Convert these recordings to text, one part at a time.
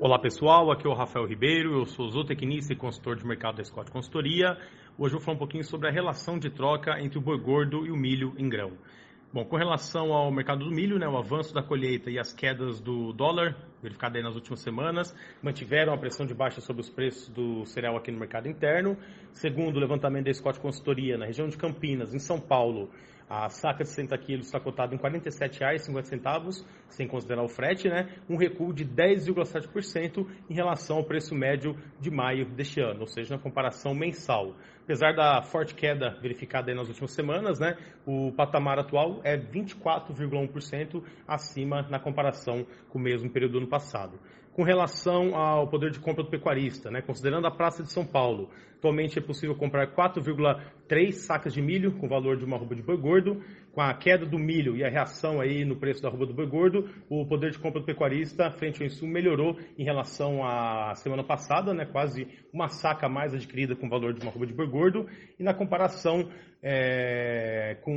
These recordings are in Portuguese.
Olá pessoal, aqui é o Rafael Ribeiro, eu sou zootecnista e consultor de mercado da Scott Consultoria. Hoje eu vou falar um pouquinho sobre a relação de troca entre o boi gordo e o milho em grão. Bom, com relação ao mercado do milho, né, o avanço da colheita e as quedas do dólar, verificado nas últimas semanas, mantiveram a pressão de baixa sobre os preços do cereal aqui no mercado interno. Segundo o levantamento da Scott Consultoria, na região de Campinas, em São Paulo, a saca de 60 quilos está cotada em R$ 47,50, sem considerar o frete, né? um recuo de 10,7% em relação ao preço médio de maio deste ano, ou seja, na comparação mensal. Apesar da forte queda verificada nas últimas semanas, né, o patamar atual é 24,1% acima na comparação com o mesmo período do ano passado com relação ao poder de compra do pecuarista, né? considerando a Praça de São Paulo. Atualmente é possível comprar 4,3 sacas de milho com valor de uma arroba de boi gordo. Com a queda do milho e a reação aí no preço da arroba do boi gordo, o poder de compra do pecuarista frente ao insumo melhorou em relação à semana passada, né? quase uma saca mais adquirida com valor de uma arroba de boi gordo. E na comparação é, com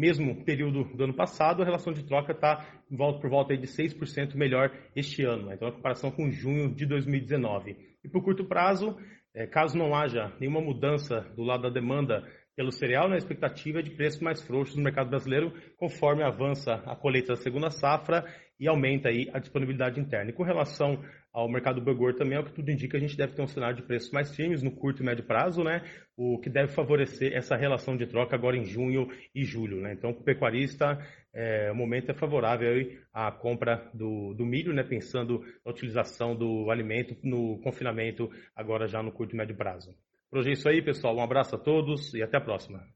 mesmo período do ano passado, a relação de troca está por volta de 6% melhor este ano. Né? Então, a comparação com junho de 2019. E por curto prazo, é, caso não haja nenhuma mudança do lado da demanda pelo cereal, na expectativa de preços mais frouxos no mercado brasileiro, conforme avança a colheita da segunda safra e aumenta aí a disponibilidade interna. E com relação ao mercado burgor também, é o que tudo indica, a gente deve ter um cenário de preços mais firmes no curto e médio prazo, né? O que deve favorecer essa relação de troca agora em junho e julho, né? Então, o pecuarista, é, o momento é favorável aí à compra do, do milho, né? Pensando na utilização do alimento no confinamento agora já no curto e médio prazo. Por hoje é isso aí, pessoal. Um abraço a todos e até a próxima.